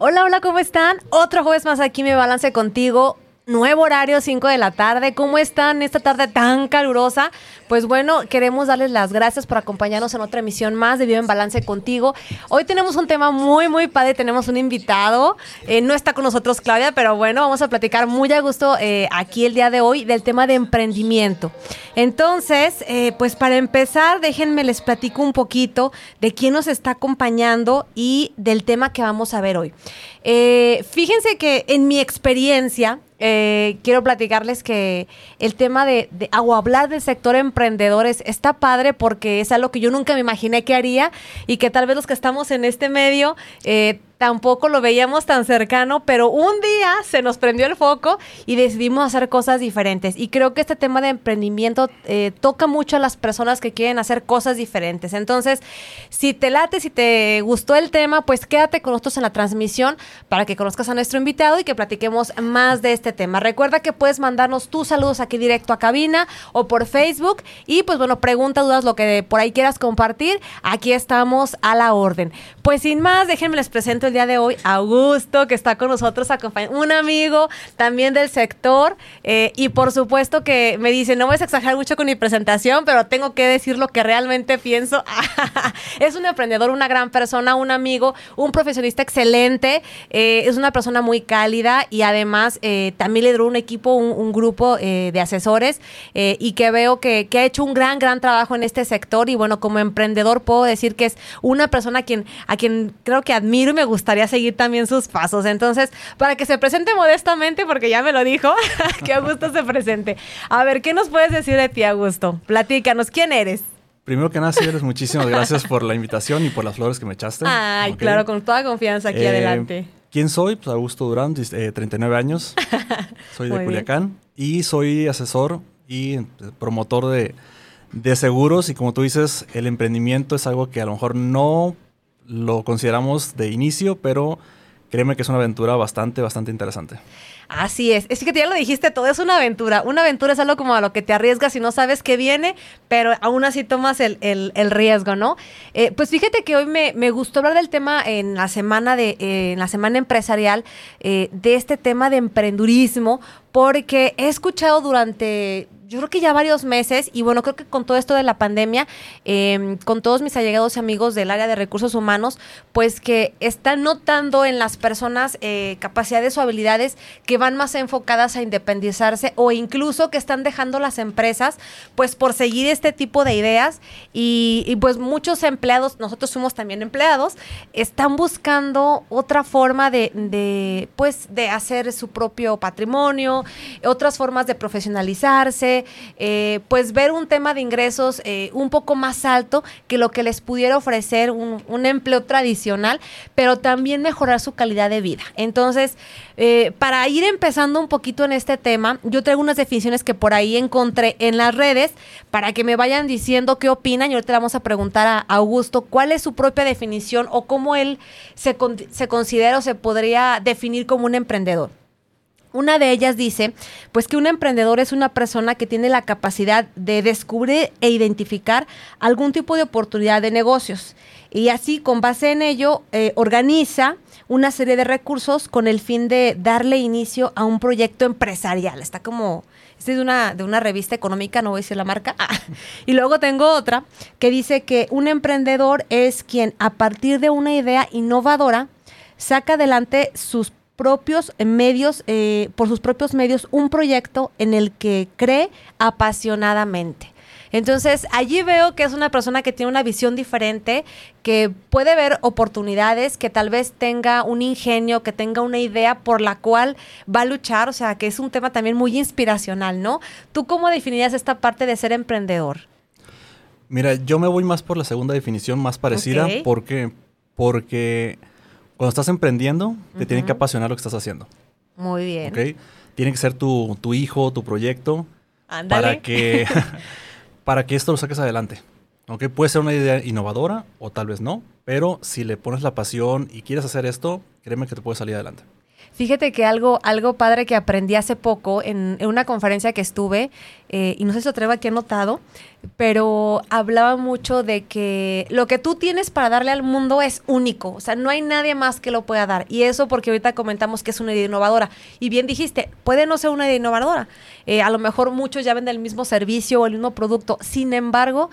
Hola, hola, ¿cómo están? Otro jueves más aquí me balance contigo. Nuevo horario, 5 de la tarde. ¿Cómo están esta tarde tan calurosa? Pues bueno, queremos darles las gracias por acompañarnos en otra emisión más de Vive en Balance contigo. Hoy tenemos un tema muy, muy padre. Tenemos un invitado. Eh, no está con nosotros Claudia, pero bueno, vamos a platicar muy a gusto eh, aquí el día de hoy del tema de emprendimiento. Entonces, eh, pues para empezar, déjenme les platico un poquito de quién nos está acompañando y del tema que vamos a ver hoy. fíjense que en mi experiencia, quiero platicarles que el tema de, de, o hablar del sector emprendedores. Está padre porque es algo que yo nunca me imaginé que haría y que tal vez los que estamos en este medio eh, tampoco lo veíamos tan cercano, pero un día se nos prendió el foco y decidimos hacer cosas diferentes. Y creo que este tema de emprendimiento eh, toca mucho a las personas que quieren hacer cosas diferentes. Entonces, si te late, si te gustó el tema, pues quédate con nosotros en la transmisión para que conozcas a nuestro invitado y que platiquemos más de este tema. Recuerda que puedes mandarnos tus saludos aquí directo a cabina o por Facebook y pues bueno, pregunta, dudas, lo que por ahí quieras compartir. Aquí estamos a la orden. Pues sin más, déjenme les presento el día de hoy Augusto, que está con nosotros acompañando, un amigo también del sector. Eh, y por supuesto que me dice, no voy a exagerar mucho con mi presentación, pero tengo que decir lo que realmente pienso. es un emprendedor, una gran persona, un amigo, un profesionista excelente. Eh, es una persona muy cálida y además eh, también lideró un equipo, un, grupo de asesores y que veo que, que, ha hecho un gran, gran trabajo en este sector. Y bueno, como emprendedor puedo decir que es una persona a quien, a quien creo que admiro y me gustaría seguir también sus pasos. Entonces, para que se presente modestamente, porque ya me lo dijo, que Augusto se presente. A ver, ¿qué nos puedes decir de ti, Augusto? Platícanos, ¿quién eres? Primero que nada, señores, muchísimas gracias por la invitación y por las flores que me echaste. Ay, claro, con toda confianza aquí eh, adelante. ¿Quién soy? Pues Augusto Durán, 39 eh, años. Soy de Culiacán y soy asesor y eh, promotor de, de seguros. Y como tú dices, el emprendimiento es algo que a lo mejor no lo consideramos de inicio, pero créeme que es una aventura bastante, bastante interesante. Así es, es que ya lo dijiste todo, es una aventura. Una aventura es algo como a lo que te arriesgas y no sabes qué viene, pero aún así tomas el, riesgo, ¿no? Eh, pues fíjate que hoy me, gustó hablar del tema en la semana de, eh, en la semana empresarial, eh, de este tema de emprendurismo, porque he escuchado durante yo creo que ya varios meses, y bueno, creo que con todo esto de la pandemia, em, con todos mis allegados y amigos del área de recursos humanos, pues que están notando en las personas eh, capacidades o habilidades que van más enfocadas a independizarse o incluso que están dejando las empresas, pues por seguir este tipo de ideas. Y, pues muchos empleados, nosotros somos también empleados, están buscando otra forma de pues, de hacer su propio patrimonio, otras formas de profesionalizarse, eh, pues ver un tema de ingresos eh, un poco más alto que lo que les pudiera ofrecer un, empleo tradicional, pero también mejorar su calidad de vida. Entonces, eh, para ir empezando un poquito en este tema, yo traigo unas definiciones que por ahí encontré en las redes para que me vayan diciendo qué opinan y ahorita le vamos a preguntar a Augusto cuál es su propia definición o cómo él se, se considera o se podría definir como un emprendedor. Una de ellas dice, pues que un emprendedor es una persona que tiene la capacidad de descubrir e identificar algún tipo de oportunidad de negocios y así con base en ello eh, organiza una serie de recursos con el fin de darle inicio a un proyecto empresarial. Está como, este es de una, de una revista económica, no voy a decir la marca. y luego tengo otra que dice que un emprendedor es quien a partir de una idea innovadora saca adelante sus propios medios, eh, por sus propios medios, un proyecto en el que cree apasionadamente. Entonces, allí veo que es una persona que tiene una visión diferente, que puede ver oportunidades, que tal vez tenga un ingenio, que tenga una idea por la cual va a luchar, o sea, que es un tema también muy inspiracional, ¿no? ¿Tú cómo definirías esta parte de ser emprendedor? Mira, yo me voy más por la segunda definición, más parecida, porque porque cuando estás emprendiendo, te tiene que apasionar lo que estás haciendo. Muy bien. ¿Ok? Tiene que ser tu, tu hijo, tu proyecto. Para que, para que esto lo saques adelante. ¿Ok? Puede ser una idea innovadora o tal vez no, pero si le pones la pasión y quieres hacer esto, créeme que te puede salir adelante. Fíjate que algo, algo padre que aprendí hace poco en, una conferencia que estuve, eh, y no sé si traigo aquí anotado, pero hablaba mucho de que lo que tú tienes para darle al mundo es único, o sea, no hay nadie más que lo pueda dar. Y eso porque ahorita comentamos que es una idea innovadora. Y bien dijiste, puede no ser una idea innovadora. Eh, a lo mejor muchos ya venden el mismo servicio o el mismo producto. Sin embargo,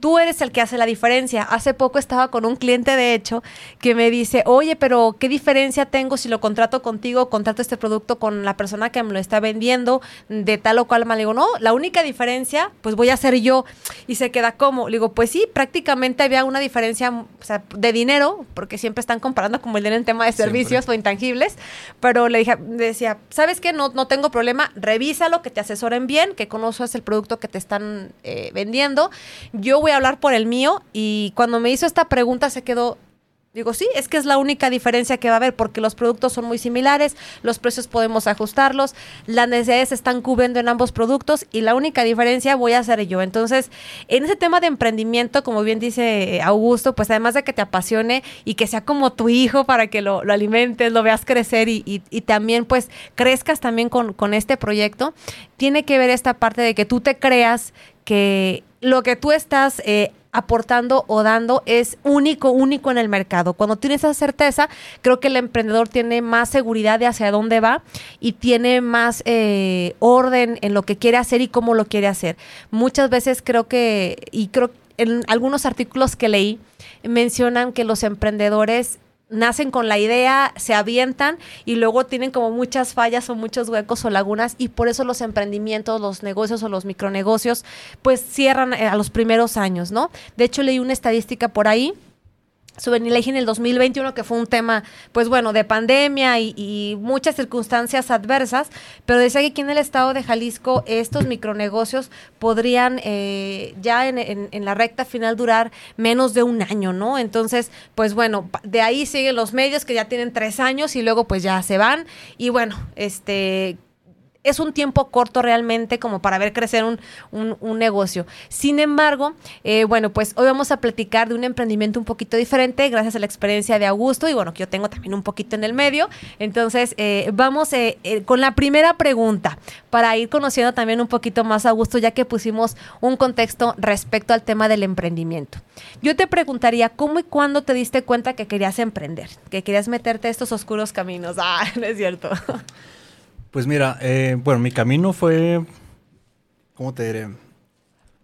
tú eres el que hace la diferencia. Hace poco estaba con un cliente, de hecho, que me dice, oye, pero ¿qué diferencia tengo si lo contrato contigo, contrato este producto con la persona que me lo está vendiendo de tal o cual? Me digo, no, la única diferencia, pues voy a ser yo. Y se queda como, le digo, pues sí, prácticamente había una diferencia de dinero, porque siempre están comparando como el dinero en tema de servicios o intangibles, pero le dije, decía, ¿sabes qué? No, no tengo problema, revísalo, que te asesoren bien, que conozcas el producto que te están eh, vendiendo. Yo voy a hablar por el mío y cuando me hizo esta pregunta se quedó, Digo, sí, es que es la única diferencia que va a haber porque los productos son muy similares, los precios podemos ajustarlos, las necesidades se están cubriendo en ambos productos y la única diferencia voy a hacer yo. Entonces, en ese tema de emprendimiento, como bien dice Augusto, pues además de que te apasione y que sea como tu hijo para que lo, alimentes, lo veas crecer y, también pues crezcas también con, con este proyecto, tiene que ver esta parte de que tú te creas que lo que tú estás eh, aportando o dando es único, único en el mercado. Cuando tienes esa certeza, creo que el emprendedor tiene más seguridad de hacia dónde va y tiene más eh, orden en lo que quiere hacer y cómo lo quiere hacer. Muchas veces creo que, y creo en algunos artículos que leí, mencionan que los emprendedores nacen con la idea, se avientan y luego tienen como muchas fallas o muchos huecos o lagunas y por eso los emprendimientos, los negocios o los micronegocios pues cierran eh, a los primeros años, ¿no? De hecho leí una estadística por ahí ley en el 2021, que fue un tema, pues bueno, de pandemia y, muchas circunstancias adversas, pero decía que aquí en el estado de Jalisco estos micronegocios podrían eh, ya en, la recta final durar menos de un año, ¿no? Entonces, pues bueno, de ahí siguen los medios que ya tienen tres años y luego pues ya se van y bueno, este es un tiempo corto realmente como para ver crecer un, negocio. Sin embargo, eh, bueno, pues hoy vamos a platicar de un emprendimiento un poquito diferente gracias a la experiencia de Augusto y bueno, que yo tengo también un poquito en el medio. Entonces, eh, vamos eh, con la primera pregunta para ir conociendo también un poquito más a Augusto, ya que pusimos un contexto respecto al tema del emprendimiento. Yo te preguntaría, ¿cómo y cuándo te diste cuenta que querías emprender, que querías meterte a estos oscuros caminos? Ah, no es cierto. Pues mira, eh, bueno, mi camino fue, ¿cómo te diré?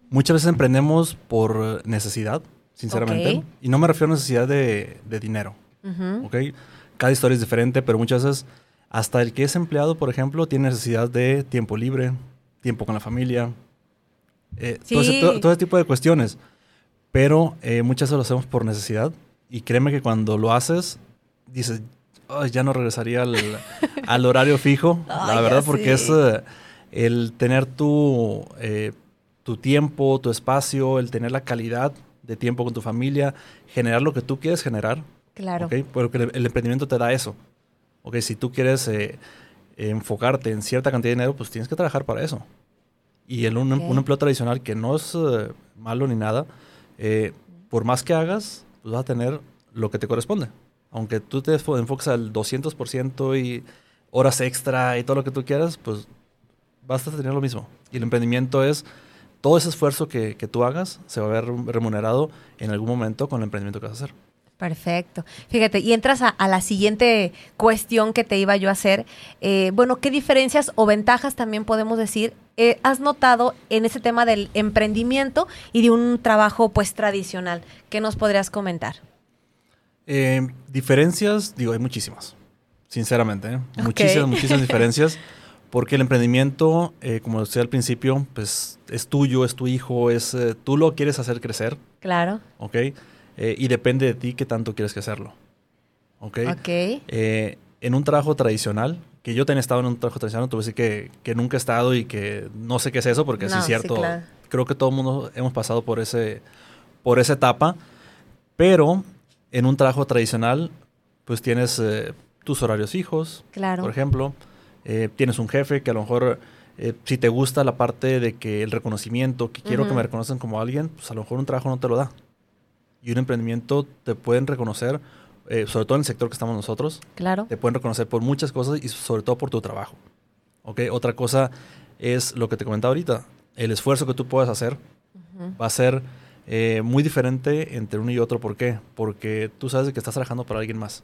Muchas veces emprendemos por necesidad, sinceramente. Y no me refiero a necesidad de, dinero. ¿ok? Cada historia es diferente, pero muchas veces hasta el que es empleado, por ejemplo, tiene necesidad de tiempo libre, tiempo con la familia, eh, todo, ese, tipo de cuestiones. Pero eh, muchas veces lo hacemos por necesidad. Y créeme que cuando lo haces, dices, ya no regresaría al, horario fijo, la verdad, porque es eh, el tener tu, eh, tu tiempo, tu espacio, el tener la calidad de tiempo con tu familia, generar lo que tú quieres generar. Claro. Porque el, emprendimiento te da eso. Okay, si tú quieres eh, enfocarte en cierta cantidad de dinero, pues tienes que trabajar para eso. Y en un, un empleo tradicional que no es malo ni nada, por más que hagas, pues vas a tener lo que te corresponde aunque tú te enfoques al 200% y horas extra y todo lo que tú quieras, pues vas a tener lo mismo. Y el emprendimiento es todo ese esfuerzo que, tú hagas se va a ver remunerado en algún momento con el emprendimiento que vas a hacer. Perfecto. Fíjate, y entras a, la siguiente cuestión que te iba yo a hacer. Eh, bueno, ¿qué diferencias o ventajas también podemos decir eh, has notado en ese tema del emprendimiento y de un trabajo pues tradicional? ¿Qué nos podrías comentar? Eh, diferencias, digo, hay muchísimas, sinceramente. ¿eh? Muchísimas, muchísimas diferencias. Porque el emprendimiento, eh, como decía al principio, pues es tuyo, es tu hijo, es tú lo quieres hacer crecer. Claro. ¿Ok? y depende de ti qué tanto quieres que hacerlo. ¿Ok? Ok. en un trabajo tradicional, que yo tenía estado en un trabajo tradicional, tuve que decir que, que, nunca he estado y que no sé qué es eso, porque sí es cierto. Creo que todo el mundo hemos pasado por, ese, por esa etapa. Pero en un trabajo tradicional, pues tienes eh, tus horarios fijos, claro. por ejemplo. eh, tienes un jefe que a lo mejor eh, si te gusta la parte de que el reconocimiento, que quiero que me reconocen como alguien, pues a lo mejor un trabajo no te lo da. Y un emprendimiento te pueden reconocer, eh, sobre todo en el sector que estamos nosotros. Claro. Te pueden reconocer por muchas cosas y sobre todo por tu trabajo. ¿Ok? Otra cosa es lo que te comentaba ahorita. El esfuerzo que tú puedas hacer va a ser eh, muy diferente entre uno y otro. ¿Por qué? Porque tú sabes que estás trabajando para alguien más.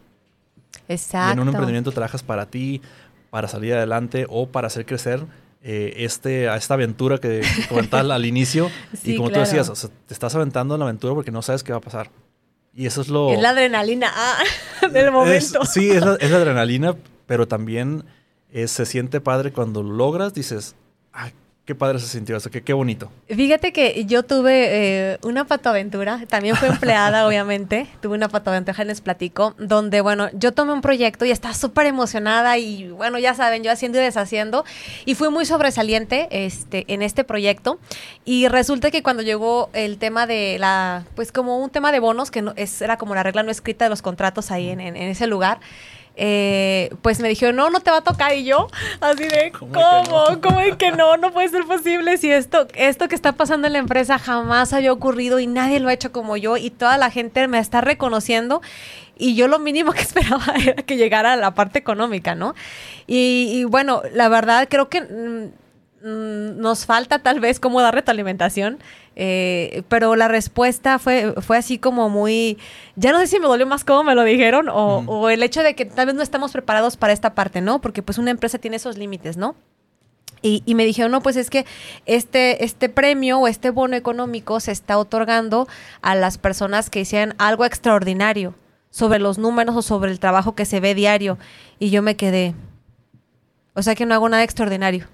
Exacto. Y en un emprendimiento trabajas para ti, para salir adelante o para hacer crecer eh, este, esta aventura que comentabas al inicio. y como tú decías, te estás aventando en la aventura porque no sabes qué va a pasar. Y eso es lo... Es la adrenalina ah, del momento. sí, es la, es la, adrenalina, pero también eh, se siente padre cuando lo logras, dices, Qué padre se sintió eso, qué, qué bonito. Fíjate que yo tuve eh, una patoaventura, también fue empleada, obviamente. Tuve una patoaventura, les platico, donde, bueno, yo tomé un proyecto y estaba súper emocionada y, bueno, ya saben, yo haciendo y deshaciendo. Y fui muy sobresaliente este, en este proyecto. Y resulta que cuando llegó el tema de la, pues como un tema de bonos, que no, es, era como la regla no escrita de los contratos ahí en, en ese lugar, eh, pues me dijeron, no, no te va a tocar. Y yo, así de, ¿cómo? ¿Cómo, es que no? No puede ser posible si esto, esto que está pasando en la empresa jamás había ocurrido y nadie lo ha hecho como yo y toda la gente me está reconociendo. Y yo lo mínimo que esperaba era que llegara la parte económica, ¿no? Y, bueno, la verdad creo que... Mm, nos falta tal vez cómo dar retroalimentación, eh, pero la respuesta fue, fue así como muy, ya no sé si me dolió más cómo me lo dijeron o, el hecho de que tal vez no estamos preparados para esta parte, ¿no? Porque pues una empresa tiene esos límites, ¿no? Y, me dijeron, no, pues es que este, este premio o este bono económico se está otorgando a las personas que hicieran algo extraordinario sobre los números o sobre el trabajo que se ve diario. Y yo me quedé, o sea que no hago nada extraordinario.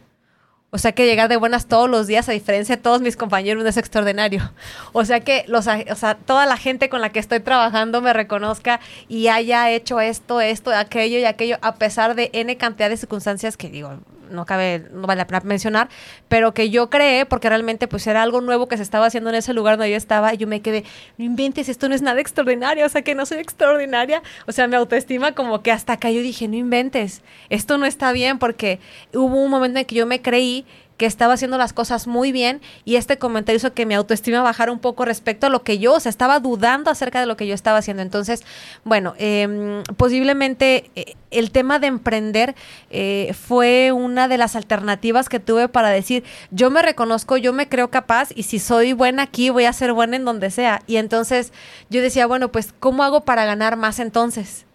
O sea que llegar de buenas todos los días, a diferencia de todos mis compañeros, es extraordinario. O sea que los, o sea, toda la gente con la que estoy trabajando me reconozca y haya hecho esto, esto, aquello y aquello, a pesar de N cantidad de circunstancias que digo, no cabe, no vale la pena mencionar, pero que yo creé porque realmente pues era algo nuevo que se estaba haciendo en ese lugar donde yo estaba y yo me quedé, no inventes, esto no es nada extraordinario, o sea que no soy extraordinaria, o sea, mi autoestima como que hasta acá yo dije, no inventes, esto no está bien porque hubo un momento en que yo me creí que estaba haciendo las cosas muy bien y este comentario hizo que mi autoestima bajara un poco respecto a lo que yo, o sea, estaba dudando acerca de lo que yo estaba haciendo. Entonces, bueno, em, posiblemente eh, el tema de emprender eh, fue una de las alternativas que tuve para decir, yo me reconozco, yo me creo capaz y si soy buena aquí, voy a ser buena en donde sea. Y entonces yo decía, bueno, pues, ¿cómo hago para ganar más entonces?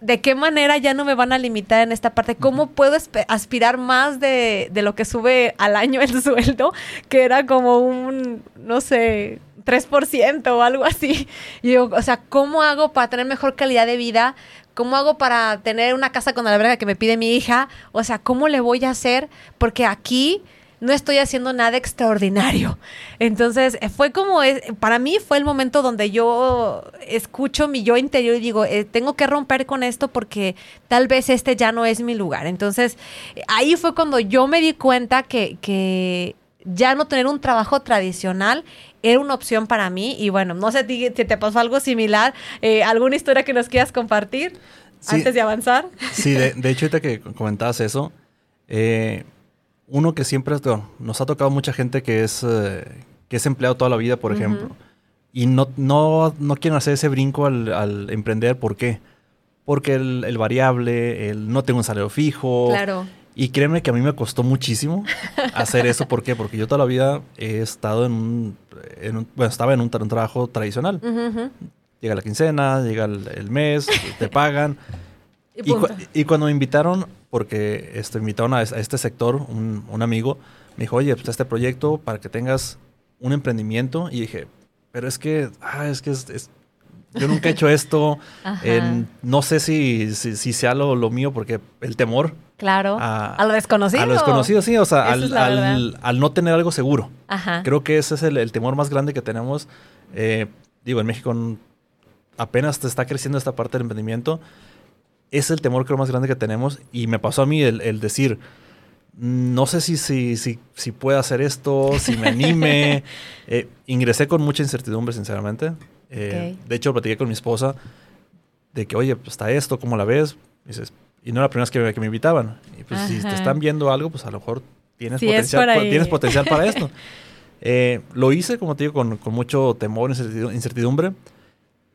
De qué manera ya no me van a limitar en esta parte, cómo puedo aspirar más de, lo que sube al año el sueldo, que era como un, no sé, 3% o algo así. Y yo, o sea, ¿cómo hago para tener mejor calidad de vida? ¿Cómo hago para tener una casa con la verga que me pide mi hija? O sea, ¿cómo le voy a hacer? Porque aquí no estoy haciendo nada extraordinario. Entonces, eh, fue como, para mí fue el momento donde yo escucho mi yo interior y digo, eh, tengo que romper con esto porque tal vez este ya no es mi lugar. Entonces, ahí fue cuando yo me di cuenta que, ya no tener un trabajo tradicional era una opción para mí. Y bueno, no sé si te pasó algo similar, eh, alguna historia que nos quieras compartir antes de avanzar. Sí, de, de, hecho, ahorita que comentabas eso, eh, uno que siempre nos ha tocado mucha gente que es, eh, que es empleado toda la vida, por ejemplo, y no, no, no quieren hacer ese brinco al, emprender. ¿Por qué? Porque el, variable, el no tengo un salario fijo. Claro. Y créeme que a mí me costó muchísimo hacer eso. ¿Por qué? Porque yo toda la vida he estado en un, bueno, estaba en un, trabajo tradicional. Llega la quincena, llega el, mes, te pagan. Y, y, cuando me invitaron porque este, invitaron a, este sector, un, amigo, me dijo, oye, pues este proyecto para que tengas un emprendimiento. Y dije, pero es que, ah, es que es, yo nunca he hecho esto, no sé si, si, sea lo, lo, mío, porque el temor. Claro. A, lo desconocido. A lo desconocido, sí, o sea, al, al, no tener algo seguro. Ajá. Creo que ese es el, temor más grande que tenemos. Eh, digo, en México apenas te está creciendo esta parte del emprendimiento es el temor creo más grande que tenemos y me pasó a mí el, decir, no sé si, si, si, si puedo hacer esto, si me anime. Eh, ingresé con mucha incertidumbre, sinceramente. Eh, de hecho, platiqué con mi esposa de que, oye, pues está esto, ¿cómo la ves? dices, y no era la primera vez que, me invitaban. Y pues si te están viendo algo, pues a lo mejor tienes, potencial, tienes potencial para esto. Eh, lo hice, como te digo, con, con mucho temor, incertidumbre.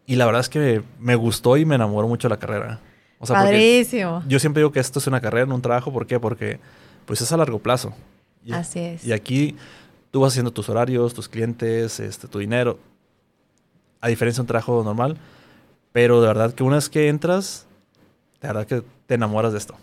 Y la verdad es que me gustó y me enamoró mucho la carrera. O sea, Padrísimo. Yo siempre digo que esto es una carrera, no un trabajo. ¿Por qué? Porque pues es a largo plazo. Así es. Y aquí tú vas haciendo tus horarios, tus clientes, este, tu dinero. A diferencia de un trabajo normal. Pero de verdad que una vez que entras, de verdad que te enamoras de esto.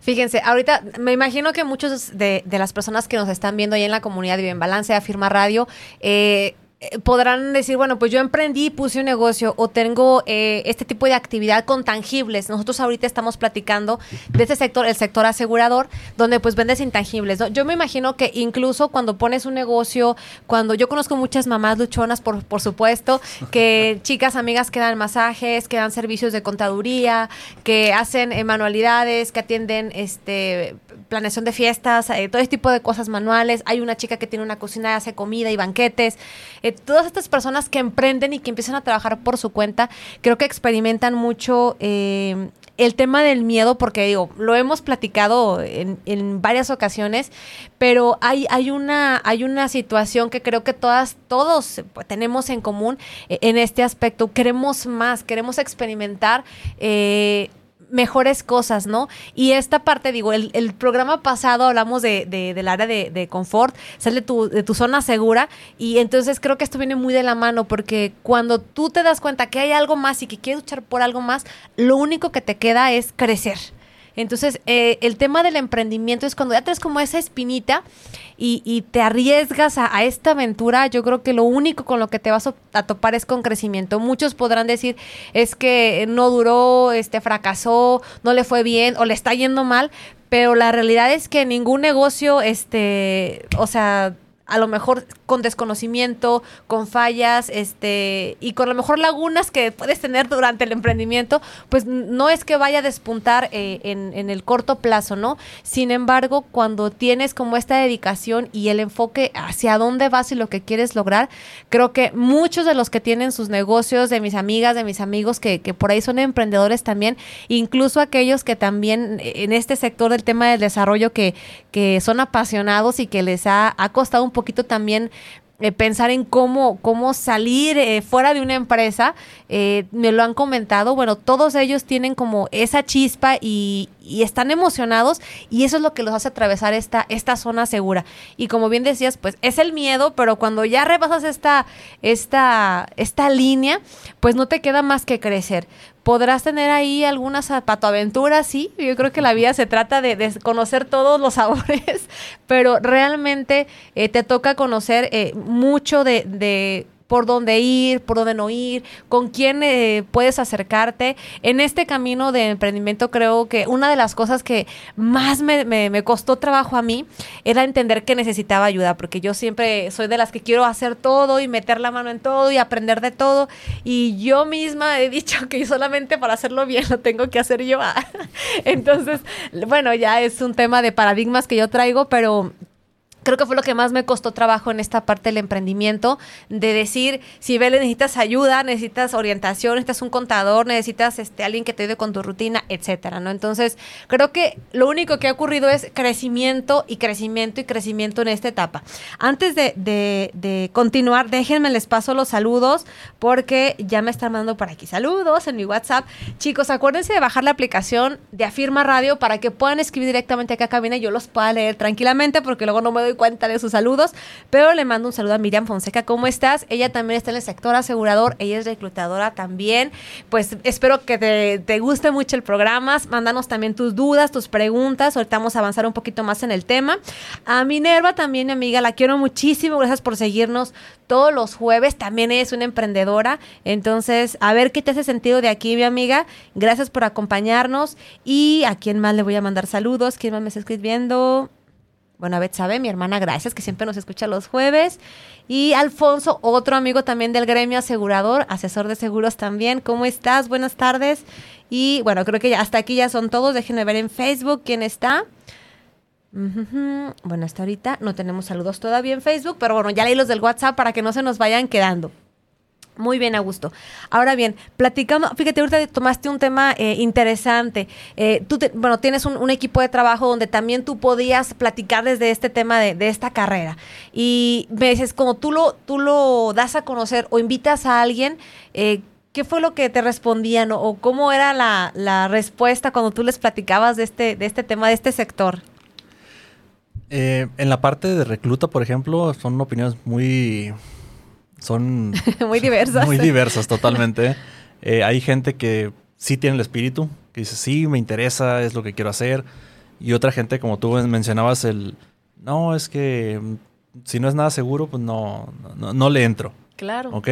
Fíjense, ahorita me imagino que muchos de, de las personas que nos están viendo ahí en la comunidad de Bien Balance, Afirma Radio, eh, podrán decir, bueno, pues yo emprendí, puse un negocio o tengo eh, este tipo de actividad con tangibles. Nosotros ahorita estamos platicando de este sector, el sector asegurador, donde pues vendes intangibles. Yo me imagino que incluso cuando pones un negocio, cuando yo conozco muchas mamás luchonas, por, por supuesto, que chicas, amigas que dan masajes, que dan servicios de contaduría, que hacen eh, manualidades, que atienden este planeación de fiestas, todo este tipo de cosas manuales. Hay una chica que tiene una cocina, hace comida y banquetes todas estas personas que emprenden y que empiezan a trabajar por su cuenta, creo que experimentan mucho eh, el tema del miedo, porque digo, lo hemos platicado en, varias ocasiones, pero hay, hay, una, hay una situación que creo que todas, todos tenemos en común eh, en este aspecto. Queremos más, queremos experimentar. Eh, mejores cosas, ¿no? Y esta parte, digo, el, el programa pasado hablamos de, de del área de, de, confort, sale tu, de tu zona segura y entonces creo que esto viene muy de la mano porque cuando tú te das cuenta que hay algo más y que quieres luchar por algo más, lo único que te queda es crecer. Entonces, eh, el tema del emprendimiento es cuando ya traes como esa espinita y, te arriesgas a, esta aventura, yo creo que lo único con lo que te vas a topar es con crecimiento. Muchos podrán decir, es que no duró, este fracasó, no le fue bien o le está yendo mal, pero la realidad es que ningún negocio, este, o sea, a lo mejor con desconocimiento, con fallas, este, y con lo mejor lagunas que puedes tener durante el emprendimiento, pues no es que vaya a despuntar eh, en, el corto plazo, ¿no? Sin embargo, cuando tienes como esta dedicación y el enfoque hacia dónde vas y lo que quieres lograr, creo que muchos de los que tienen sus negocios, de mis amigas, de mis amigos que, que por ahí son emprendedores también, incluso aquellos que también en este sector del tema del desarrollo que, que son apasionados y que les ha, ha costado un poquito también eh, pensar en cómo, cómo salir eh, fuera de una empresa, eh, me lo han comentado, bueno, todos ellos tienen como esa chispa y, están emocionados y eso es lo que los hace atravesar esta, esta zona segura. Y como bien decías, pues es el miedo, pero cuando ya rebasas esta, esta, esta línea, pues no te queda más que crecer podrás tener ahí algunas patoaventuras, sí. Yo creo que la vida se trata de, conocer todos los sabores, pero realmente eh, te toca conocer eh, mucho de, de por dónde ir, por dónde no ir, con quién eh, puedes acercarte. En este camino de emprendimiento creo que una de las cosas que más me, me, costó trabajo a mí era entender que necesitaba ayuda, porque yo siempre soy de las que quiero hacer todo y meter la mano en todo y aprender de todo. Y yo misma he dicho que solamente para hacerlo bien lo tengo que hacer yo. Entonces, bueno, ya es un tema de paradigmas que yo traigo, pero creo que fue lo que más me costó trabajo en esta parte del emprendimiento, de decir, si Bele necesitas ayuda, necesitas orientación, necesitas un contador, necesitas este alguien que te ayude con tu rutina, etcétera, ¿no? Entonces, creo que lo único que ha ocurrido es crecimiento y crecimiento y crecimiento en esta etapa. Antes de, de continuar, déjenme les paso los saludos, porque ya me están mandando por aquí saludos en mi WhatsApp. Chicos, acuérdense de bajar la aplicación de Afirma Radio para que puedan escribir directamente acá a cabina y yo los pueda leer tranquilamente, porque luego no me doy cuenta de sus saludos, pero le mando un saludo a Miriam Fonseca. ¿Cómo estás? Ella también está en el sector asegurador, ella es reclutadora también. Pues espero que te, guste mucho el programa. Mándanos también tus dudas, tus preguntas. Ahorita vamos a avanzar un poquito más en el tema. A Minerva también, amiga, la quiero muchísimo. Gracias por seguirnos todos los jueves. También es una emprendedora. Entonces, a ver qué te hace sentido de aquí, mi amiga. Gracias por acompañarnos. Y a quién más le voy a mandar saludos. ¿Quién más me está escribiendo? Bueno, Beth sabe, mi hermana, gracias, que siempre nos escucha los jueves. Y Alfonso, otro amigo también del gremio asegurador, asesor de seguros también. ¿Cómo estás? Buenas tardes. Y bueno, creo que ya hasta aquí ya son todos. Déjenme ver en Facebook quién está. Bueno, hasta ahorita no tenemos saludos todavía en Facebook, pero bueno, ya leí los del WhatsApp para que no se nos vayan quedando. Muy bien, Augusto. Ahora bien, platicando, fíjate, ahorita tomaste un tema eh, interesante. Eh, tú, bueno, tienes un, equipo de trabajo donde también tú podías platicar desde este tema de, esta carrera. Y me dices, como tú lo, tú lo das a conocer o invitas a alguien, eh, ¿qué fue lo que te respondían o, cómo era la, la, respuesta cuando tú les platicabas de este, de este tema, de este sector? en la parte de recluta, por ejemplo, son opiniones muy son muy diversas. Muy diversas, totalmente. Eh, hay gente que sí tiene el espíritu, que dice, sí, me interesa, es lo que quiero hacer. Y otra gente, como tú mencionabas, el, no, es que mm, si no es nada seguro, pues no, no, le entro. Claro. ¿Ok?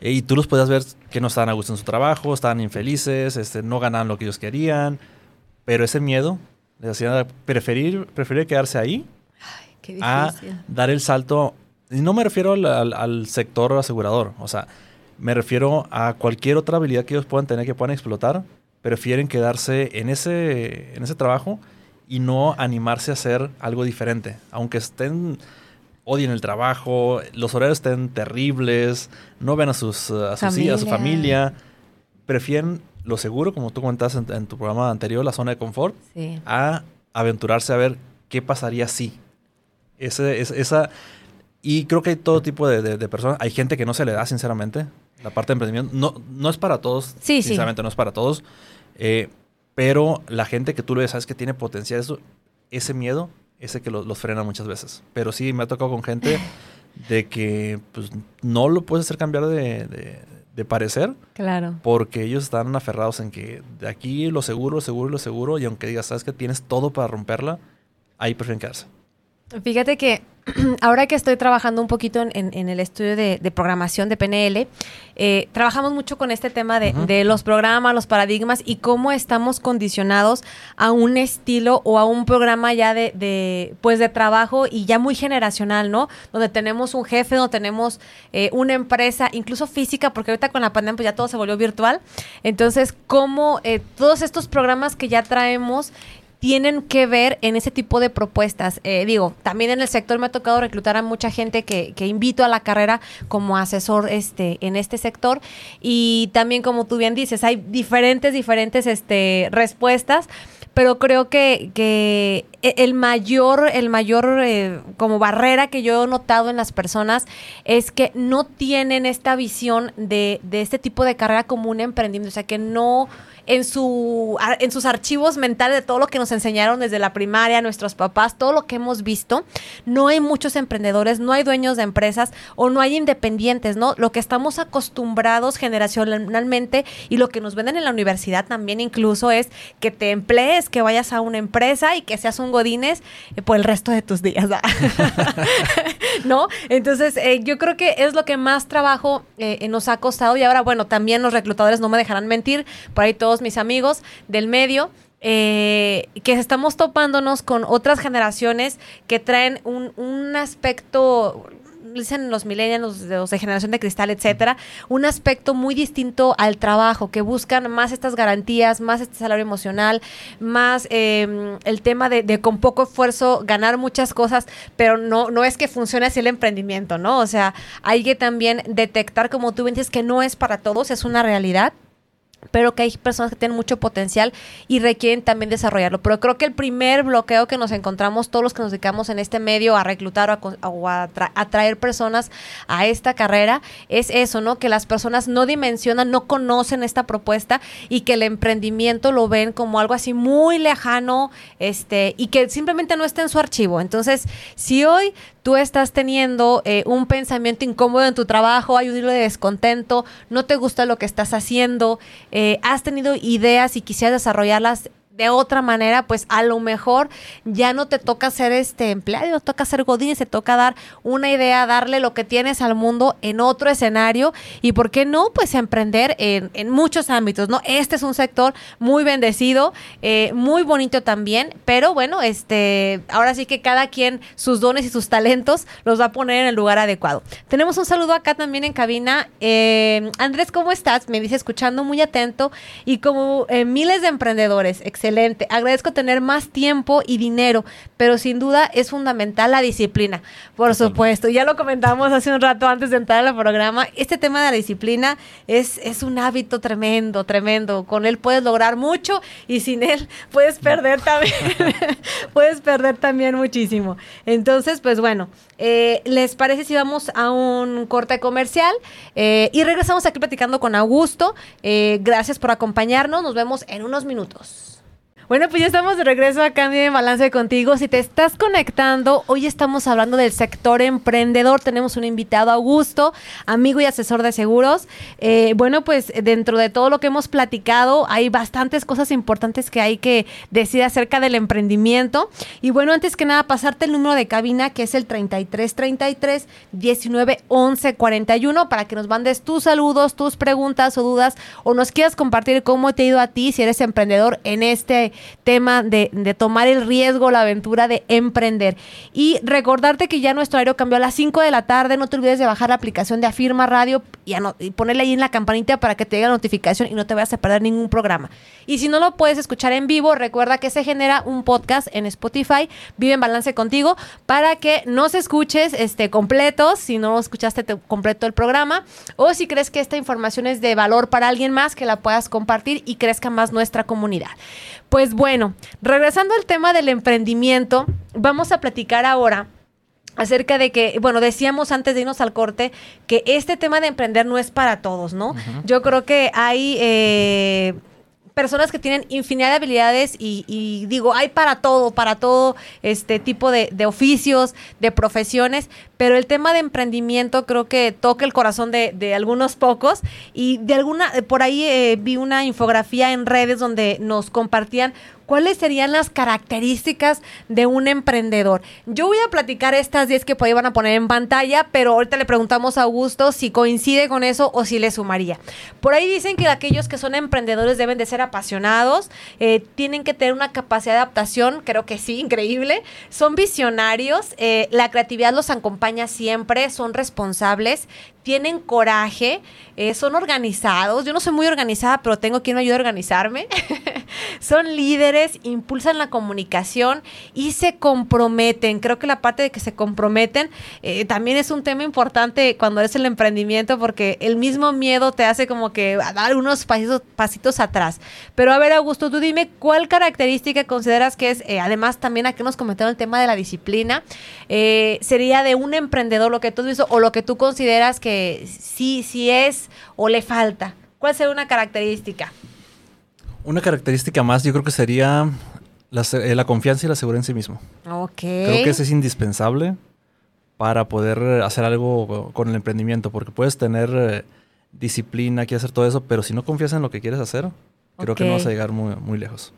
Y tú los podías ver que no estaban a gusto en su trabajo, estaban infelices, este, no ganaban lo que ellos querían. Pero ese miedo les hacía preferir, preferir quedarse ahí a dar el salto y no me refiero al, sector asegurador, o sea, me refiero a cualquier otra habilidad que ellos puedan tener, que puedan explotar, prefieren quedarse en ese, en ese trabajo y no animarse a hacer algo diferente. Aunque estén, odien el trabajo, los horarios estén terribles, no ven a, sus, a, familia. a su familia, prefieren lo seguro, como tú comentas en, tu programa anterior, la zona de confort, a aventurarse a ver qué pasaría si. Ese, esa, y creo que hay todo tipo de, personas. Hay gente que no se le da, sinceramente, la parte de emprendimiento. No, no es para todos. Sí, sinceramente, no es para todos. Eh, pero la gente que tú lo ves, sabes que tiene potencial, eso, ese miedo, ese que los frena muchas veces. Pero sí, me ha tocado con gente de que pues, no lo puedes hacer cambiar de, de, parecer. Claro. Porque ellos están aferrados en que de aquí lo seguro, lo seguro, lo seguro. Y aunque digas, sabes que tienes todo para romperla, ahí prefieren quedarse. Fíjate que ahora que estoy trabajando un poquito en, el estudio de, programación de PNL, eh, trabajamos mucho con este tema de, los programas, los paradigmas y cómo estamos condicionados a un estilo o a un programa ya de, pues de trabajo y ya muy generacional, ¿no? Donde tenemos un jefe, donde tenemos eh, una empresa, incluso física, porque ahorita con la pandemia pues ya todo se volvió virtual. Entonces, cómo eh, todos estos programas que ya traemos tienen que ver en ese tipo de propuestas. Eh, digo, también en el sector me ha tocado reclutar a mucha gente que, invito a la carrera como asesor este, en este sector. Y también, como tú bien dices, hay diferentes, diferentes este, respuestas pero creo que, que e, el mayor, el mayor eh, como barrera que yo he notado en las personas es que no tienen esta visión de, de este tipo de carrera como un emprendimiento, o sea, que no en, su, en sus archivos mentales de todo lo que nos enseñaron desde la primaria, nuestros papás, todo lo que hemos visto, no hay muchos emprendedores, no hay dueños de empresas o no hay independientes, ¿no? Lo que estamos acostumbrados generacionalmente y lo que nos venden en la universidad también incluso es que te emplees, que vayas a una empresa y que seas un godines eh, por el resto de tus días, ¿no? Entonces, eh, yo creo que es lo que más trabajo eh, nos ha costado y ahora, bueno, también los reclutadores no me dejarán mentir, por ahí todos mis amigos del medio, eh, que estamos topándonos con otras generaciones que traen un, un aspecto, dicen los millennials, los, de generación de cristal, etcétera, un aspecto muy distinto al trabajo, que buscan más estas garantías, más este salario emocional, más em, el tema de, de, con poco esfuerzo ganar muchas cosas, pero no, no es que funcione así el emprendimiento, ¿no? O sea, hay que también detectar, como tú dices, que no es para todos, es una realidad pero que hay personas que tienen mucho potencial y requieren también desarrollarlo. Pero creo que el primer bloqueo que nos encontramos todos los que nos dedicamos en este medio a reclutar o a, atraer personas a esta carrera es eso, ¿no? Que las personas no dimensionan, no conocen esta propuesta y que el emprendimiento lo ven como algo así muy lejano este, y que simplemente no está en su archivo. Entonces, si hoy tú estás teniendo eh, un pensamiento incómodo en tu trabajo, hay un hilo de descontento, no te gusta lo que estás haciendo, eh, has tenido ideas y quisieras desarrollarlas de otra manera, pues a lo mejor ya no te toca ser este empleado, te toca ser godín, se toca dar una idea, darle lo que tienes al mundo en otro escenario y por qué no, pues emprender en, en muchos ámbitos, ¿no? Este es un sector muy bendecido, eh, muy bonito también, pero bueno, este, ahora sí que cada quien sus dones y sus talentos los va a poner en el lugar adecuado. Tenemos un saludo acá también en cabina. Eh, Andrés, ¿cómo estás? Me dice escuchando muy atento y como eh, miles de emprendedores, excelente. Agradezco tener más tiempo y dinero, pero sin duda es fundamental la disciplina. Por supuesto, ya lo comentamos hace un rato antes de entrar al programa. Este tema de la disciplina es, es un hábito tremendo, tremendo. Con él puedes lograr mucho y sin él puedes perder también. puedes perder también muchísimo. Entonces, pues bueno, eh, ¿les parece si vamos a un corte comercial? Eh, y regresamos aquí platicando con Augusto. Eh, gracias por acompañarnos. Nos vemos en unos minutos. Bueno, pues ya estamos de regreso acá en Balance contigo. Si te estás conectando, hoy estamos hablando del sector emprendedor. Tenemos un invitado, Augusto, amigo y asesor de seguros. Eh, bueno, pues dentro de todo lo que hemos platicado, hay bastantes cosas importantes que hay que decir acerca del emprendimiento. Y bueno, antes que nada, pasarte el número de cabina, que es el 3333 19 11 41, para que nos mandes tus saludos, tus preguntas o dudas, o nos quieras compartir cómo te ha ido a ti si eres emprendedor en este tema de, tomar el riesgo, la aventura de emprender. Y recordarte que ya nuestro aéreo cambió a las 5 de la tarde. No te olvides de bajar la aplicación de Afirma Radio y, ponerle ahí en la campanita para que te llegue la notificación y no te vayas a perder ningún programa. Y si no lo puedes escuchar en vivo, recuerda que se genera un podcast en Spotify, Vive en Balance contigo, para que no se escuches este, completos, si no escuchaste completo el programa, o si crees que esta información es de valor para alguien más, que la puedas compartir y crezca más nuestra comunidad. Pues bueno, regresando al tema del emprendimiento, vamos a platicar ahora acerca de que, bueno, decíamos antes de irnos al corte que este tema de emprender no es para todos, ¿no? Yo creo que hay... Eh, personas que tienen infinidad de habilidades y, digo, hay para todo, para todo este tipo de, oficios, de profesiones, pero el tema de emprendimiento creo que toca el corazón de, algunos pocos y de alguna, por ahí eh, vi una infografía en redes donde nos compartían ¿Cuáles serían las características de un emprendedor? Yo voy a platicar estas 10 que a poner en pantalla, pero ahorita le preguntamos a Augusto si coincide con eso o si le sumaría. Por ahí dicen que aquellos que son emprendedores deben de ser apasionados, eh, tienen que tener una capacidad de adaptación, creo que sí, increíble, son visionarios, eh, la creatividad los acompaña siempre, son responsables, tienen coraje, eh, son organizados. Yo no soy muy organizada, pero tengo quien me ayude a organizarme. son líderes, impulsan la comunicación y se comprometen. Creo que la parte de que se comprometen eh, también es un tema importante cuando es el emprendimiento porque el mismo miedo te hace como que dar unos pasitos, pasitos atrás. Pero a ver, Augusto, tú dime cuál característica consideras que es, eh, además también aquí nos comentaron el tema de la disciplina, sería de un emprendedor lo que tú dices o lo que tú consideras que sí, sí es o le falta? ¿Cuál sería una característica? Una característica más yo creo que sería la, eh, la confianza y la seguridad en sí mismo. Ok. Creo que eso es indispensable para poder hacer algo con el emprendimiento, porque puedes tener eh, disciplina, que hacer todo eso, pero si no confías en lo que quieres hacer, creo que no vas a llegar muy, muy lejos.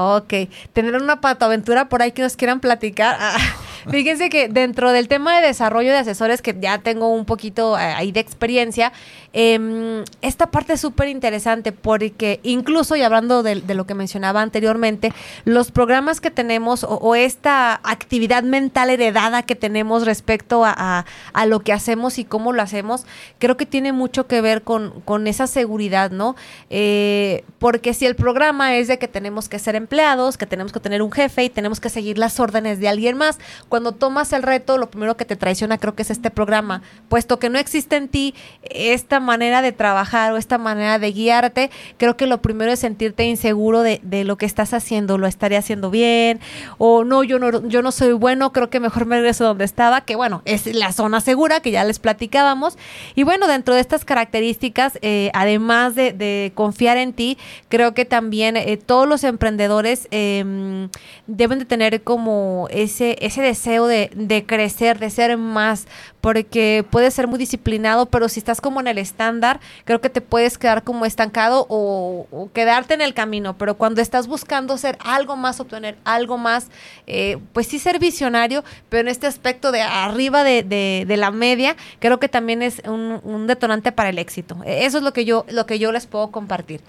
Ok, tener una patoaventura por ahí que nos quieran platicar. Ah, fíjense que dentro del tema de desarrollo de asesores, que ya tengo un poquito eh, ahí de experiencia, em, esta parte es súper interesante porque incluso, y hablando de, lo que mencionaba anteriormente, los programas que tenemos o, esta actividad mental heredada que tenemos respecto a, lo que hacemos y cómo lo hacemos, creo que tiene mucho que ver con, con esa seguridad, ¿no? Eh, porque si el programa es de que tenemos que ser empleados, que tenemos que tener un jefe y tenemos que seguir las órdenes de alguien más. Cuando tomas el reto, lo primero que te traiciona creo que es este programa, puesto que no existe en ti esta manera de trabajar o esta manera de guiarte, creo que lo primero es sentirte inseguro de, lo que estás haciendo, lo estaré haciendo bien, o no, yo no, yo no soy bueno, creo que mejor me regreso donde estaba, que bueno, es la zona segura que ya les platicábamos. Y bueno, dentro de estas características, eh, además de, confiar en ti, creo que también eh, todos los emprendedores Em, deben de tener como ese, ese deseo de, de, crecer, de ser más, porque puedes ser muy disciplinado, pero si estás como en el estándar, creo que te puedes quedar como estancado o, quedarte en el camino, pero cuando estás buscando ser algo más, obtener algo más, eh, pues sí ser visionario, pero en este aspecto de arriba de, de, la media, creo que también es un, un detonante para el éxito. Eso es lo que yo, lo que yo les puedo compartir.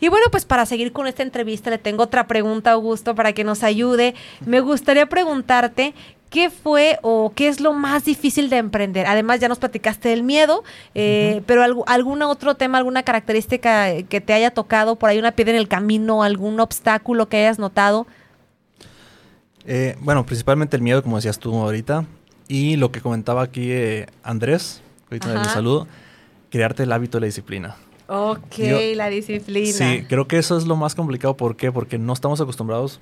Y bueno, pues para seguir con esta entrevista le tengo otra pregunta, Augusto, para que nos ayude. Me gustaría preguntarte, ¿qué fue o qué es lo más difícil de emprender? Además, ya nos platicaste del miedo, eh, pero algún otro tema, alguna característica que te haya tocado, por ahí una piedra en el camino, algún obstáculo que hayas notado. Eh, bueno, principalmente el miedo, como decías tú ahorita, y lo que comentaba aquí eh, Andrés, ahorita le saludo, crearte el hábito de la disciplina. Ok, la disciplina. Sí, creo que eso es lo más complicado. ¿Por qué? Porque no estamos acostumbrados,